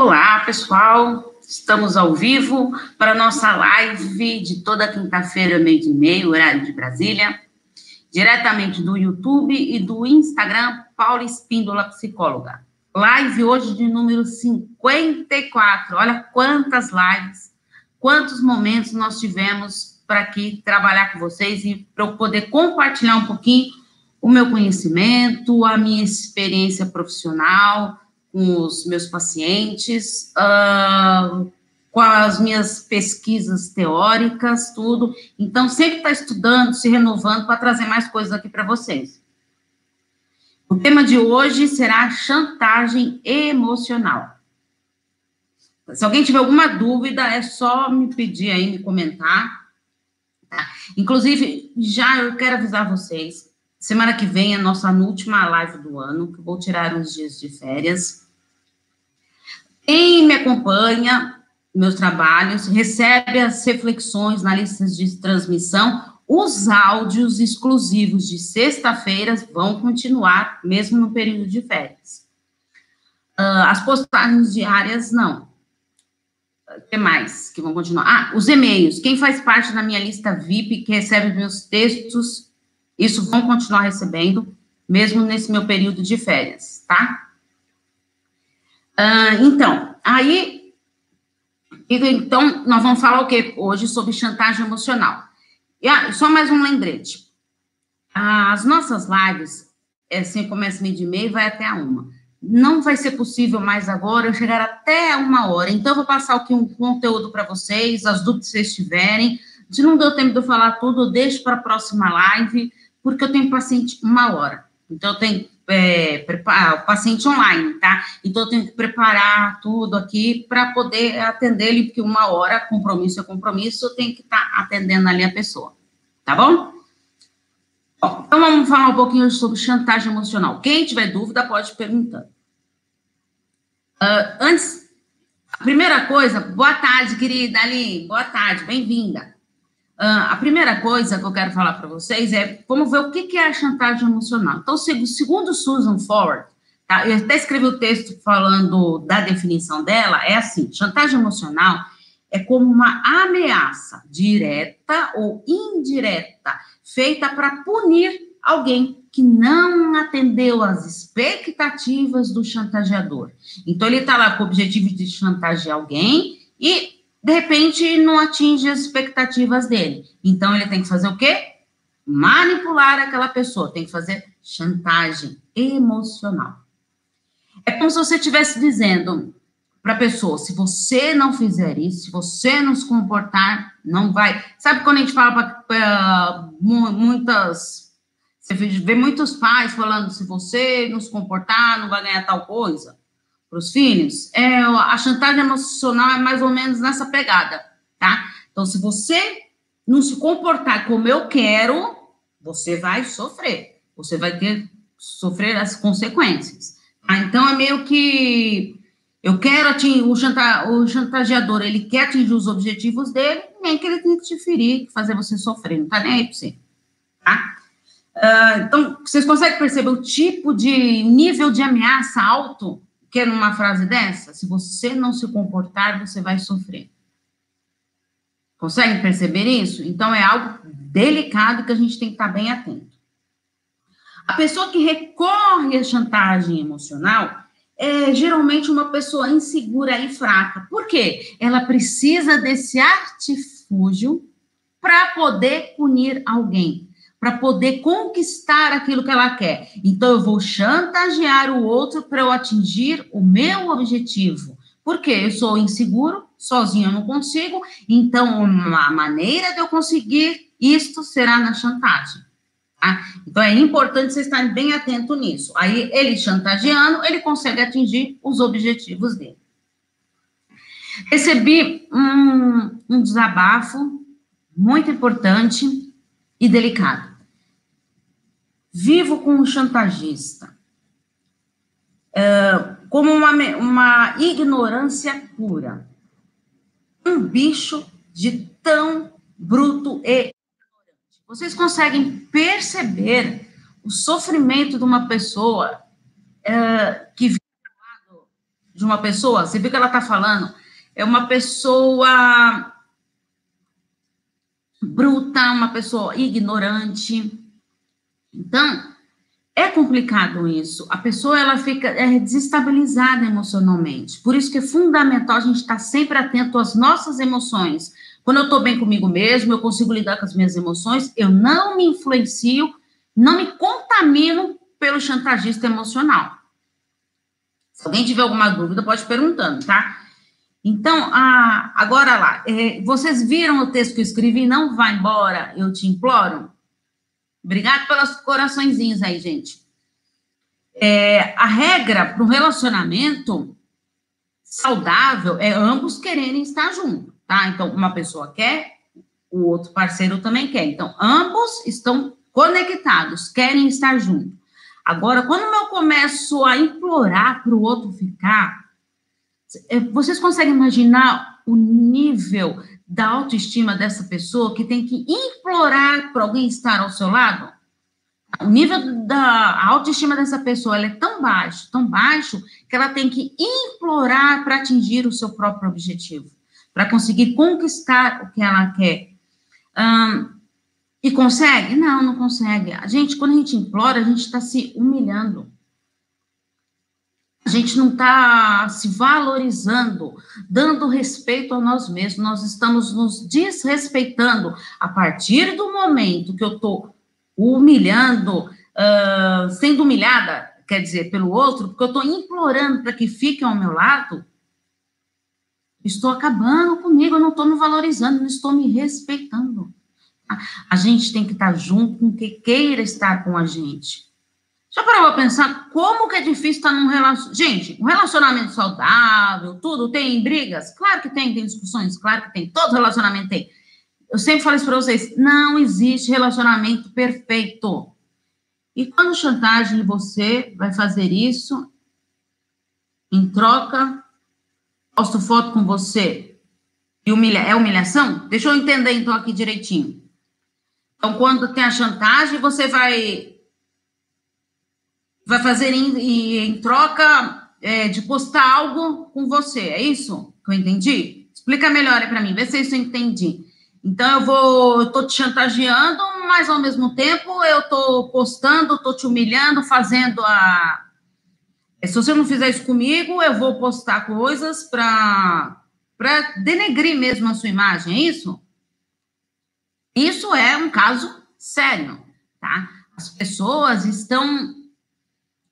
Olá, pessoal. Estamos ao vivo para nossa live de toda quinta-feira, meio de meio, horário de Brasília, diretamente do YouTube e do Instagram, Paula Espíndola Psicóloga. Live hoje de número 54. Olha quantas lives, quantos momentos nós tivemos para aqui trabalhar com vocês e para eu poder compartilhar um pouquinho o meu conhecimento, a minha experiência profissional com os meus pacientes, uh, com as minhas pesquisas teóricas, tudo. Então, sempre está estudando, se renovando para trazer mais coisas aqui para vocês. O tema de hoje será chantagem emocional. Se alguém tiver alguma dúvida, é só me pedir aí, me comentar. Tá? Inclusive, já eu quero avisar vocês Semana que vem é nossa última live do ano, que vou tirar uns dias de férias. Quem me acompanha, meus trabalhos, recebe as reflexões na lista de transmissão. Os áudios exclusivos de sexta-feiras vão continuar, mesmo no período de férias. Uh, as postagens diárias, não. O que mais que vão continuar? Ah, os e-mails. Quem faz parte da minha lista VIP, que recebe meus textos isso vão continuar recebendo, mesmo nesse meu período de férias, tá? Ah, então, aí, então, nós vamos falar o quê hoje sobre chantagem emocional. E ah, só mais um lembrete. As nossas lives, é, assim, começa meio de meio vai até a uma. Não vai ser possível mais agora eu chegar até uma hora. Então, eu vou passar aqui um conteúdo para vocês, as dúvidas que vocês tiverem. Se não deu tempo de eu falar tudo, eu deixo para a próxima live porque eu tenho paciente uma hora. Então, eu tenho é, preparar, o paciente online, tá? Então, eu tenho que preparar tudo aqui para poder atender ele, porque uma hora, compromisso é compromisso, eu tenho que estar tá atendendo ali a pessoa, tá bom? bom? Então, vamos falar um pouquinho sobre chantagem emocional. Quem tiver dúvida, pode perguntar. Uh, antes, a primeira coisa, boa tarde, querida Ali, boa tarde, bem-vinda. A primeira coisa que eu quero falar para vocês é vamos ver o que, é a chantagem emocional. Então, segundo Susan Forward, tá, eu até escrevi o texto falando da definição dela, é assim: chantagem emocional é como uma ameaça direta ou indireta feita para punir alguém que não atendeu às expectativas do chantageador. Então, ele está lá com o objetivo de chantagear alguém e de repente não atinge as expectativas dele. Então ele tem que fazer o quê? Manipular aquela pessoa, tem que fazer chantagem emocional. É como se você estivesse dizendo para a pessoa: se você não fizer isso, se você não se comportar, não vai. Sabe quando a gente fala para muitas. Você vê muitos pais falando: se você não se comportar, não vai ganhar tal coisa para os filhos, é, a chantagem emocional é mais ou menos nessa pegada, tá? Então, se você não se comportar como eu quero, você vai sofrer, você vai ter sofrer as consequências. Tá? Então, é meio que eu quero atingir, o, chanta, o chantageador, ele quer atingir os objetivos dele, nem que ele tem que te ferir, fazer você sofrer, não tá nem aí para você, tá? Uh, então, vocês conseguem perceber o tipo de nível de ameaça alto Quer numa frase dessa? Se você não se comportar, você vai sofrer. Consegue perceber isso? Então é algo delicado que a gente tem que estar bem atento. A pessoa que recorre à chantagem emocional é geralmente uma pessoa insegura e fraca. Por quê? Ela precisa desse artifúgio para poder punir alguém para poder conquistar aquilo que ela quer. Então, eu vou chantagear o outro para eu atingir o meu objetivo. Porque eu sou inseguro, sozinho eu não consigo, então uma maneira de eu conseguir isto será na chantagem. Tá? Então é importante vocês estarem bem atentos nisso. Aí ele chantageando, ele consegue atingir os objetivos dele. Recebi um, um desabafo muito importante e delicado. Vivo com um chantagista, é, como uma, uma ignorância pura. Um bicho de tão bruto e ignorante. Vocês conseguem perceber o sofrimento de uma pessoa é, que vive de uma pessoa, você vê que ela está falando, é uma pessoa bruta, uma pessoa ignorante. Então, é complicado isso. A pessoa ela fica é, desestabilizada emocionalmente. Por isso que é fundamental a gente estar sempre atento às nossas emoções. Quando eu estou bem comigo mesmo, eu consigo lidar com as minhas emoções, eu não me influencio, não me contamino pelo chantagista emocional. Se alguém tiver alguma dúvida, pode perguntando, tá? Então, a, agora lá, é, vocês viram o texto que eu escrevi? Não vá embora, eu te imploro. Obrigado pelos coraçõezinhos aí, gente. É, a regra para um relacionamento saudável é ambos quererem estar juntos, tá? Então, uma pessoa quer, o outro parceiro também quer. Então, ambos estão conectados, querem estar juntos. Agora, quando eu começo a implorar para o outro ficar, é, vocês conseguem imaginar o nível da autoestima dessa pessoa que tem que implorar para alguém estar ao seu lado? O nível da autoestima dessa pessoa é tão baixo, tão baixo, que ela tem que implorar para atingir o seu próprio objetivo, para conseguir conquistar o que ela quer. E consegue? Não, não consegue. A gente, quando a gente implora, a gente está se humilhando a gente não está se valorizando, dando respeito a nós mesmos, nós estamos nos desrespeitando a partir do momento que eu estou humilhando, uh, sendo humilhada, quer dizer, pelo outro, porque eu estou implorando para que fique ao meu lado, estou acabando comigo, eu não estou me valorizando, não estou me respeitando. A gente tem que estar junto com quem queira estar com a gente. Já parou para pensar como que é difícil estar num relacionamento? Gente, um relacionamento saudável, tudo, tem brigas? Claro que tem, tem discussões, claro que tem, todo relacionamento tem. Eu sempre falo isso para vocês, não existe relacionamento perfeito. E quando chantagem você vai fazer isso, em troca, posto foto com você e humilha, é humilhação? Deixa eu entender então aqui direitinho. Então, quando tem a chantagem, você vai vai fazer em, em troca é, de postar algo com você, é isso que eu entendi? Explica melhor para mim, vê se isso eu entendi. Então eu vou, tô te chantageando, mas ao mesmo tempo eu tô postando, tô te humilhando, fazendo a. Se você não fizer isso comigo, eu vou postar coisas para para denegrir mesmo a sua imagem, é isso? Isso é um caso sério, tá? As pessoas estão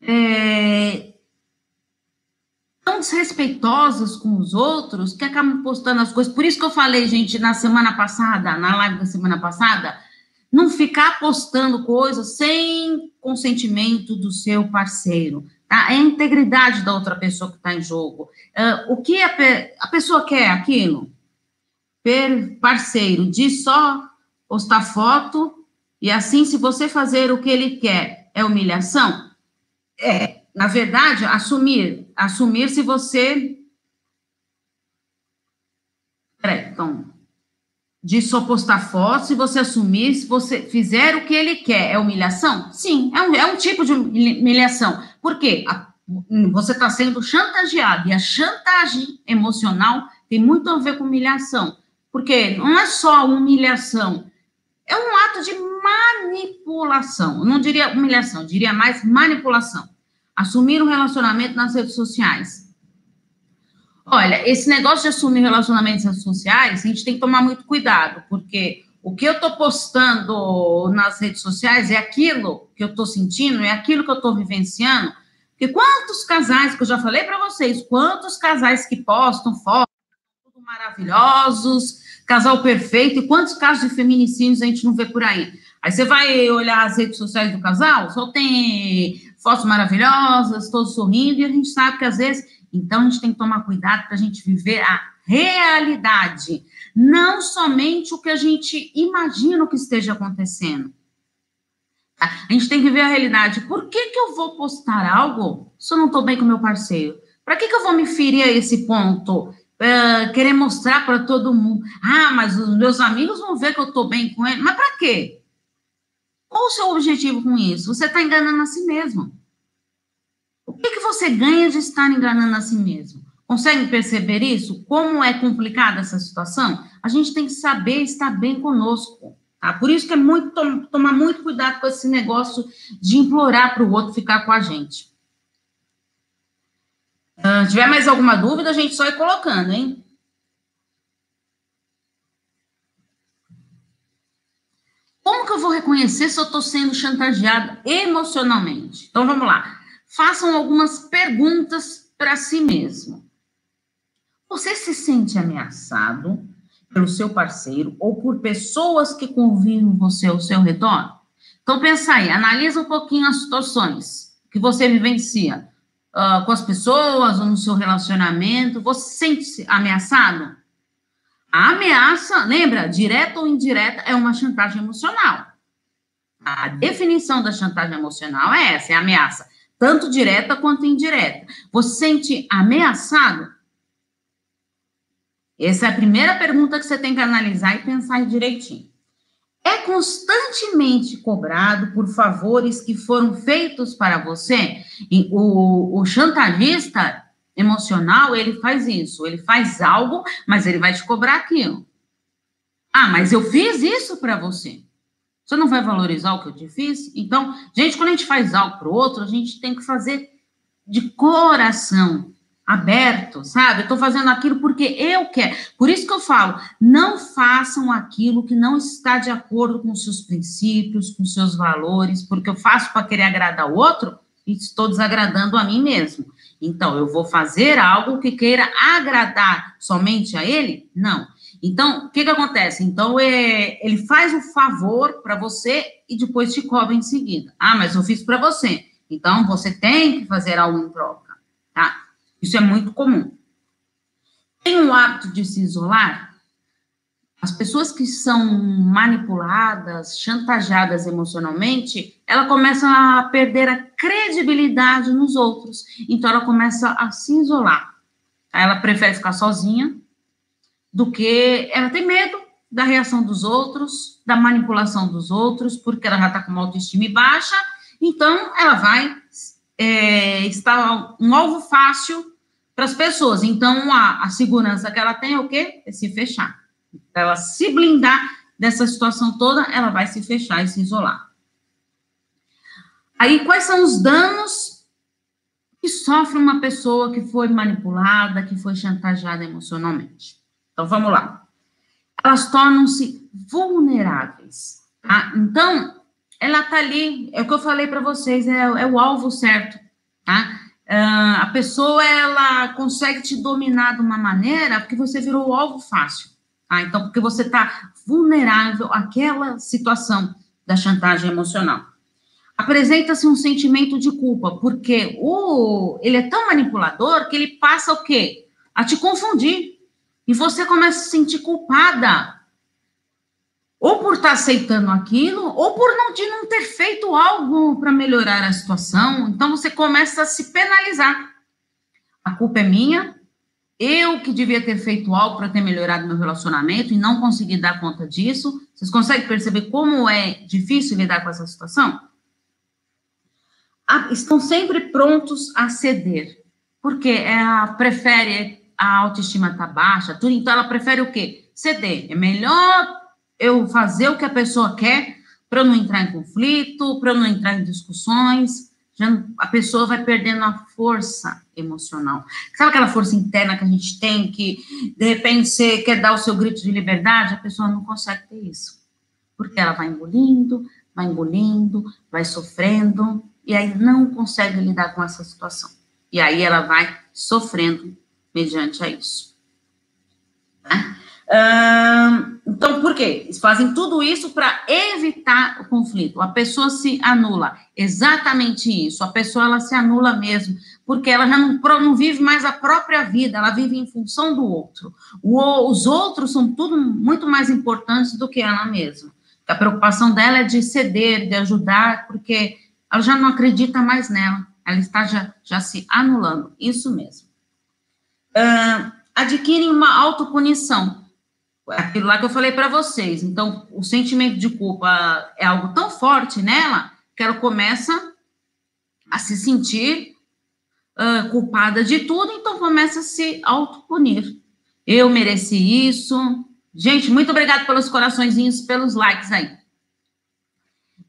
é, tão desrespeitosas com os outros que acabam postando as coisas. Por isso que eu falei, gente, na semana passada, na live da semana passada, não ficar postando coisas sem consentimento do seu parceiro. Tá? É a integridade da outra pessoa que está em jogo. Uh, o que a, pe a pessoa quer aquilo? Per parceiro, de só postar foto e assim, se você fazer o que ele quer, é humilhação? É, na verdade, assumir. Assumir se você. Peraí, então. De só postar foto, se você assumir, se você fizer o que ele quer, é humilhação? Sim, é um, é um tipo de humilhação. Por quê? A, você está sendo chantageado, e a chantagem emocional tem muito a ver com humilhação. Porque não é só humilhação, é um ato de manipulação. Não diria humilhação, diria mais manipulação. Assumir um relacionamento nas redes sociais. Olha, esse negócio de assumir relacionamentos nas redes sociais, a gente tem que tomar muito cuidado, porque o que eu estou postando nas redes sociais é aquilo que eu estou sentindo, é aquilo que eu estou vivenciando. Porque quantos casais, que eu já falei para vocês, quantos casais que postam fotos, maravilhosos, casal perfeito, e quantos casos de feminicídios a gente não vê por aí? Aí você vai olhar as redes sociais do casal, só tem fotos maravilhosas, todos sorrindo, e a gente sabe que às vezes. Então, a gente tem que tomar cuidado para a gente viver a realidade, não somente o que a gente imagina que esteja acontecendo. Tá? A gente tem que ver a realidade. Por que, que eu vou postar algo se eu não estou bem com meu parceiro? Para que, que eu vou me ferir a esse ponto? Uh, querer mostrar para todo mundo. Ah, mas os meus amigos vão ver que eu estou bem com ele. Mas para quê? Qual o seu objetivo com isso? Você está enganando a si mesmo. que, que você ganha de estar enganando a si mesmo? Consegue perceber isso? Como é complicada essa situação? A gente tem que saber estar bem conosco. Tá? Por isso que é muito tomar muito cuidado com esse negócio de implorar para o outro ficar com a gente. Uh, tiver mais alguma dúvida, a gente só ir colocando, hein? Como que eu vou reconhecer se eu estou sendo chantageada emocionalmente? Então vamos lá. Façam algumas perguntas para si mesmo. Você se sente ameaçado pelo seu parceiro ou por pessoas que convivem você ao seu redor? Então pensa aí, analisa um pouquinho as situações que você vivencia uh, com as pessoas ou no seu relacionamento. Você se sente ameaçado? A ameaça, lembra, direta ou indireta, é uma chantagem emocional. A definição da chantagem emocional é essa, é ameaça, tanto direta quanto indireta. Você se sente ameaçado? Essa é a primeira pergunta que você tem que analisar e pensar direitinho. É constantemente cobrado por favores que foram feitos para você? O, o chantagista emocional, ele faz isso, ele faz algo, mas ele vai te cobrar aquilo. Ah, mas eu fiz isso para você. Você não vai valorizar o que eu te fiz? Então, gente, quando a gente faz algo para o outro, a gente tem que fazer de coração aberto, sabe? Eu tô fazendo aquilo porque eu quero. Por isso que eu falo, não façam aquilo que não está de acordo com seus princípios, com seus valores, porque eu faço para querer agradar o outro e estou desagradando a mim mesmo. Então, eu vou fazer algo que queira agradar somente a ele? Não. Então, o que que acontece? Então, é, ele faz o favor para você e depois te cobra em seguida. Ah, mas eu fiz para você. Então, você tem que fazer algo em troca, tá? Isso é muito comum. Tem o hábito de se isolar? As pessoas que são manipuladas, chantageadas emocionalmente, ela começa a perder a credibilidade nos outros. Então, ela começa a se isolar. Ela prefere ficar sozinha do que ela tem medo da reação dos outros, da manipulação dos outros, porque ela já está com uma autoestima baixa. Então, ela vai é, estar um alvo fácil para as pessoas. Então, a, a segurança que ela tem é o quê? É se fechar para ela se blindar dessa situação toda, ela vai se fechar e se isolar. Aí, quais são os danos que sofre uma pessoa que foi manipulada, que foi chantageada emocionalmente? Então, vamos lá. Elas tornam-se vulneráveis. Tá? Então, ela tá ali, é o que eu falei para vocês, é, é, o alvo certo, tá? Uh, a pessoa, ela consegue te dominar de uma maneira porque você virou o alvo fácil. Tá? Então, porque você está vulnerável àquela situação da chantagem emocional. Apresenta-se um sentimento de culpa, porque o, ele é tão manipulador que ele passa o quê? A te confundir. E você começa a se sentir culpada. Ou por estar tá aceitando aquilo, ou por não, de não ter feito algo para melhorar a situação. Então você começa a se penalizar. A culpa é minha, eu que devia ter feito algo para ter melhorado meu relacionamento e não consegui dar conta disso. Vocês conseguem perceber como é difícil lidar com essa situação? estão sempre prontos a ceder, porque ela prefere a autoestima tá baixa, tudo, então ela prefere o quê? Ceder. É melhor eu fazer o que a pessoa quer para não entrar em conflito, para não entrar em discussões já a pessoa vai perdendo a força emocional. Sabe aquela força interna que a gente tem, que de repente você quer dar o seu grito de liberdade, a pessoa não consegue ter isso. Porque ela vai engolindo, vai engolindo, vai sofrendo, e aí não consegue lidar com essa situação. E aí ela vai sofrendo mediante a isso. Né? então, por quê? Eles fazem tudo isso para evitar o conflito. A pessoa se anula. Exatamente isso. A pessoa ela se anula mesmo, porque ela já não, não vive mais a própria vida, ela vive em função do outro. O, os outros são tudo muito mais importantes do que ela mesma. A preocupação dela é de ceder, de ajudar, porque ela já não acredita mais nela. Ela está já, já se anulando. Isso mesmo. Uh, adquirem uma autopunição aquilo lá que eu falei para vocês. Então, o sentimento de culpa é algo tão forte nela que ela começa a se sentir uh, culpada de tudo, então começa a se autopunir. Eu mereci isso. Gente, muito obrigado pelos coraçõezinhos, pelos likes aí.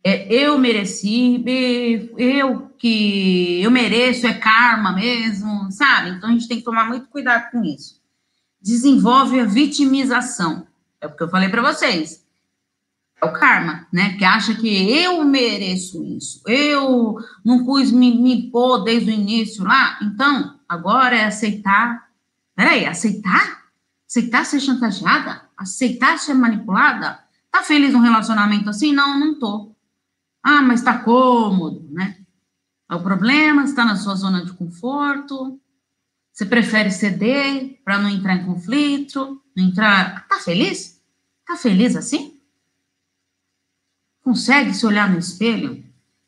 É, eu mereci, eu que eu mereço, é karma mesmo, sabe? Então a gente tem que tomar muito cuidado com isso. Desenvolve a vitimização. É o que eu falei para vocês. É o karma, né? Que acha que eu mereço isso. Eu não quis me, me pôr desde o início lá. Então, agora é aceitar. Peraí, aceitar? Aceitar ser chantageada? Aceitar ser manipulada? Tá feliz num relacionamento assim? Não, não tô. Ah, mas tá cômodo, né? O problema está na sua zona de conforto. Você prefere ceder para não entrar em conflito, não entrar. Tá feliz? Tá feliz assim? Consegue se olhar no espelho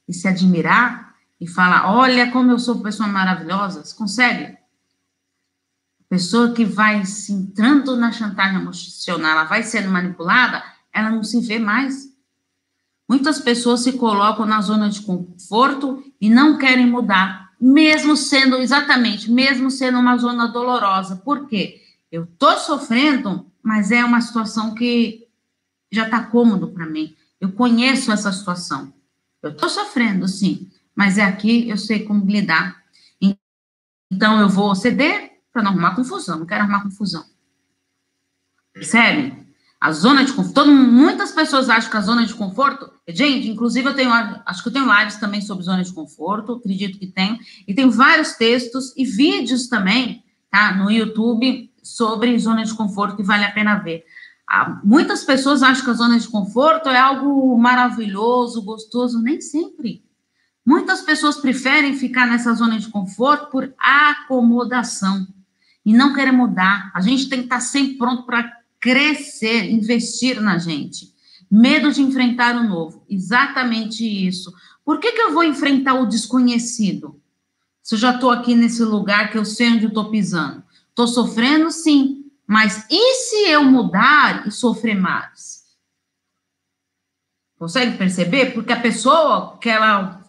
e se admirar e falar: olha como eu sou pessoa maravilhosa? Você consegue? pessoa que vai se entrando na chantagem emocional, ela vai sendo manipulada, ela não se vê mais. Muitas pessoas se colocam na zona de conforto e não querem mudar, mesmo sendo exatamente, mesmo sendo uma zona dolorosa. Por quê? Eu tô sofrendo, mas é uma situação que já tá cômodo para mim. Eu conheço essa situação. Eu tô sofrendo, sim, mas é aqui eu sei como lidar. Então eu vou ceder para não arrumar confusão, não quero arrumar confusão. Percebe? A zona de conforto, muitas pessoas acham que a zona de conforto, gente, inclusive eu tenho, acho que eu tenho lives também sobre zona de conforto, acredito que tenho, e tenho vários textos e vídeos também, tá, no YouTube sobre zona de conforto que vale a pena ver. Ah, muitas pessoas acham que a zona de conforto é algo maravilhoso, gostoso, nem sempre. Muitas pessoas preferem ficar nessa zona de conforto por acomodação e não querer mudar. A gente tem que estar sempre pronto para crescer, investir na gente. Medo de enfrentar o novo. Exatamente isso. Por que, que eu vou enfrentar o desconhecido? Se eu já estou aqui nesse lugar que eu sei onde estou pisando. Estou sofrendo, sim. Mas e se eu mudar e sofrer mais? Consegue perceber? Porque a pessoa que ela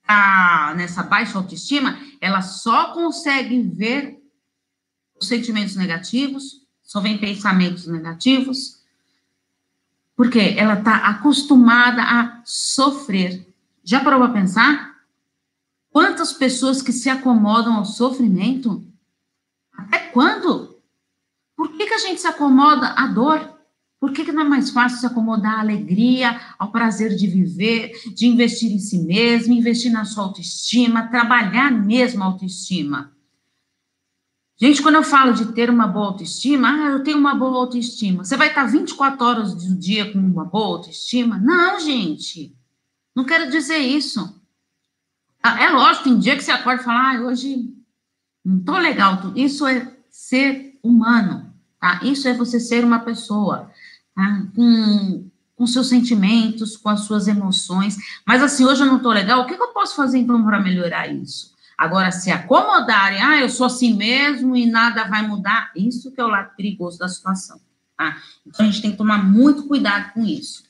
está nessa baixa autoestima, ela só consegue ver os sentimentos negativos, só vem pensamentos negativos, porque ela está acostumada a sofrer. Já parou para pensar? Quantas pessoas que se acomodam ao sofrimento? Até quando? Por que, que a gente se acomoda à dor? Por que, que não é mais fácil se acomodar à alegria, ao prazer de viver, de investir em si mesmo, investir na sua autoestima, trabalhar mesmo a autoestima? Gente, quando eu falo de ter uma boa autoestima, ah, eu tenho uma boa autoestima. Você vai estar 24 horas do dia com uma boa autoestima? Não, gente. Não quero dizer isso. Ah, é lógico, tem dia que você acorda e fala, ah, hoje não tô legal. Isso é ser humano, tá? Isso é você ser uma pessoa, tá? Com, com seus sentimentos, com as suas emoções. Mas assim, hoje eu não tô legal, o que, que eu posso fazer então para melhorar isso? Agora, se acomodarem, ah, eu sou assim mesmo e nada vai mudar, isso que é o lado perigoso da situação, tá? Então, a gente tem que tomar muito cuidado com isso.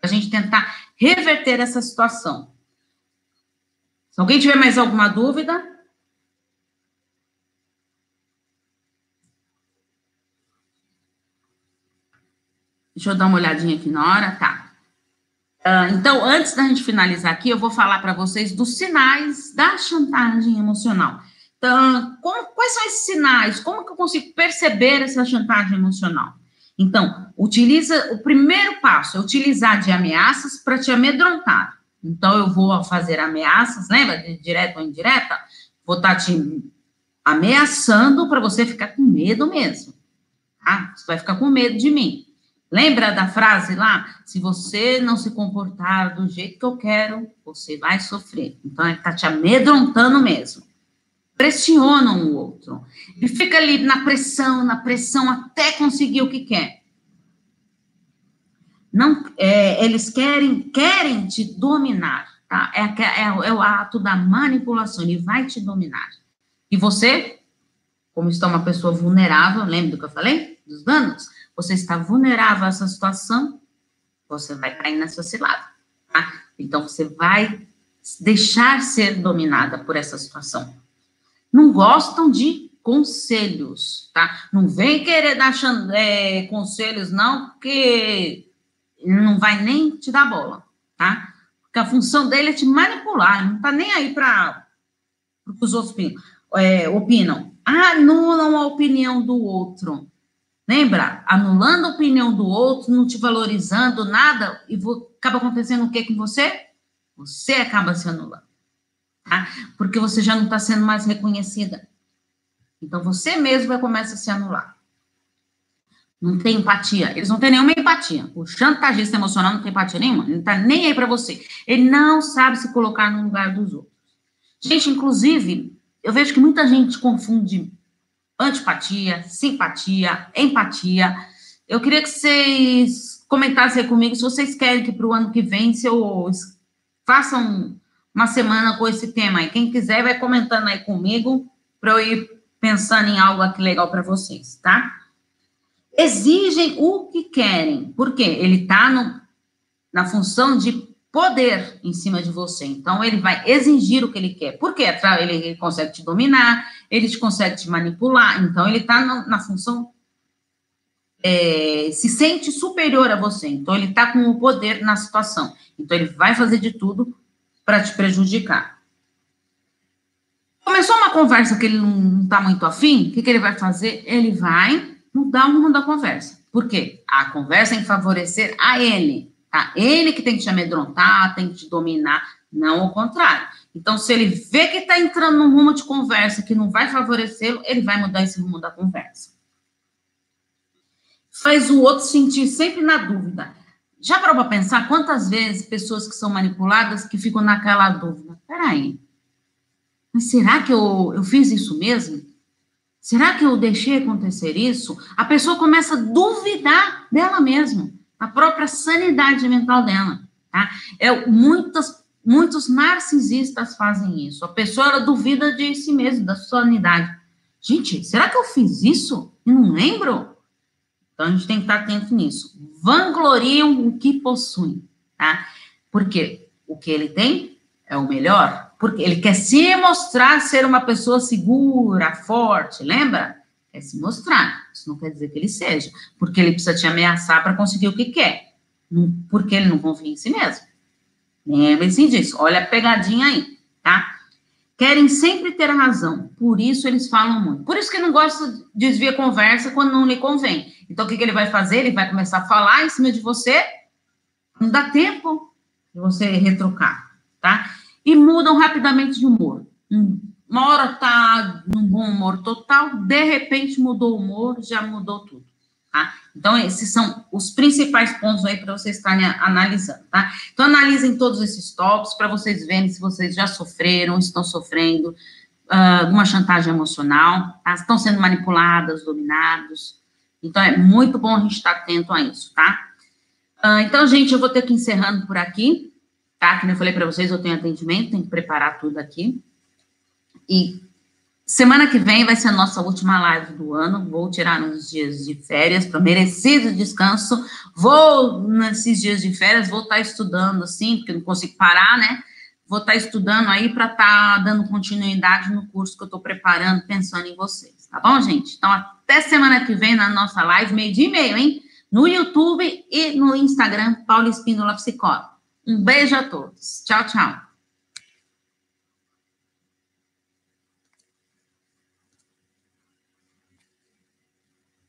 A gente tentar reverter essa situação. Se alguém tiver mais alguma dúvida. Deixa eu dar uma olhadinha aqui na hora, tá. Uh, então, antes da gente finalizar aqui, eu vou falar para vocês dos sinais da chantagem emocional. Então, como, quais são esses sinais? Como que eu consigo perceber essa chantagem emocional? Então, utiliza o primeiro passo é utilizar de ameaças para te amedrontar. Então, eu vou fazer ameaças, lembra, de direta ou indireta? Vou estar tá te ameaçando para você ficar com medo mesmo. Tá? Você vai ficar com medo de mim. Lembra da frase lá? Se você não se comportar do jeito que eu quero, você vai sofrer. Então, ele está te amedrontando mesmo. Pressionam o outro. E fica ali na pressão, na pressão, até conseguir o que quer. Não, é, eles querem, querem te dominar, tá? É, é, é o ato da manipulação, ele vai te dominar. E você, como está uma pessoa vulnerável, lembra do que eu falei? Dos danos? Você está vulnerável a essa situação, você vai cair nessa cilada, tá? Então, você vai deixar ser dominada por essa situação. não gostam de conselhos, tá? Não vem querer dar é, conselhos, não, porque não vai nem te dar bola, tá? Porque a função dele é te manipular, não tá nem aí para os outros opinam. É, opinam. Anulam a opinião do outro. Lembra? Anulando a opinião do outro, não te valorizando nada, e acaba acontecendo o que com você? Você acaba se anulando. Tá? Porque você já não está sendo mais reconhecida. Então você mesmo vai começar a se anular. Não tem empatia. Eles não têm nenhuma empatia. O chantagista emocional não tem empatia nenhuma. Ele não está nem aí para você. Ele não sabe se colocar no lugar dos outros. Gente, inclusive, eu vejo que muita gente confunde antipatia, simpatia, empatia. Eu queria que vocês comentassem comigo se vocês querem que para o ano que vem se eu faça um, uma semana com esse tema aí. Quem quiser vai comentando aí comigo para eu ir pensando em algo aqui legal para vocês, tá? Exigem o que querem, porque ele está na função de poder em cima de você. Então, ele vai exigir o que ele quer. Por quê? Ele, consegue te dominar, ele te consegue te manipular. Então, ele está na, função. É, se sente superior a você. Então, ele está com o poder na situação. Então, ele vai fazer de tudo para te prejudicar. Começou uma conversa que ele não está muito afim, o que, que ele vai fazer? Ele vai mudar o rumo da conversa. Por quê? A conversa tem que favorecer a ele. Tá? Ele que tem que te amedrontar, tem que te dominar, não o contrário. Então, se ele vê que está entrando num rumo de conversa que não vai favorecê-lo, ele vai mudar esse rumo da conversa. Faz o outro sentir sempre na dúvida. Já parou para pensar quantas vezes pessoas que são manipuladas que ficam naquela dúvida? Peraí, mas será que eu, eu fiz isso mesmo? Será que eu deixei acontecer isso? A pessoa começa a duvidar dela mesma a própria sanidade mental dela, tá? É, muitas, muitos narcisistas fazem isso. A pessoa, duvida de si mesma, da sua sanidade. Gente, será que eu fiz isso? Eu não lembro? Então, a gente tem que estar atento nisso. Vangloriam o que possuem, tá? Porque o que ele tem é o melhor. Porque ele quer se mostrar ser uma pessoa segura, forte, lembra? É se mostrar. Isso não quer dizer que ele seja, porque ele precisa te ameaçar para conseguir o que quer, porque ele não confia em si mesmo. Lembre-se disso. Olha a pegadinha aí, tá? Querem sempre ter razão, por isso eles falam muito. Por isso que não gosta de desviar conversa quando não lhe convém. Então, o que, que ele vai fazer? Ele vai começar a falar em cima de você, não dá tempo de você retrucar, tá? E mudam rapidamente de humor. Hum, uma hora tá num bom humor total, de repente mudou o humor, já mudou tudo, tá? Então, esses são os principais pontos aí para vocês estarem analisando, tá? Então, analisem todos esses tópicos para vocês verem se vocês já sofreram, estão sofrendo uh, uma chantagem emocional, tá? Estão sendo manipuladas, dominados. Então, é muito bom a gente estar atento a isso, tá? Uh, então, gente, eu vou ter que encerrando por aqui, tá? Como eu falei para vocês, eu tenho atendimento, tenho que preparar tudo aqui. E semana que vem vai ser a nossa última live do ano. Vou tirar uns dias de férias para merecido descanso. Vou, nesses dias de férias, vou estar tá estudando, assim, porque não consigo parar, né? Vou estar tá estudando aí para estar tá dando continuidade no curso que eu estou preparando, pensando em vocês. Tá bom, gente? Então, até semana que vem na nossa live, meio dia e meio, hein? No YouTube e no Instagram, Paula Espínola Psicóloga. Um beijo a todos. Tchau, tchau.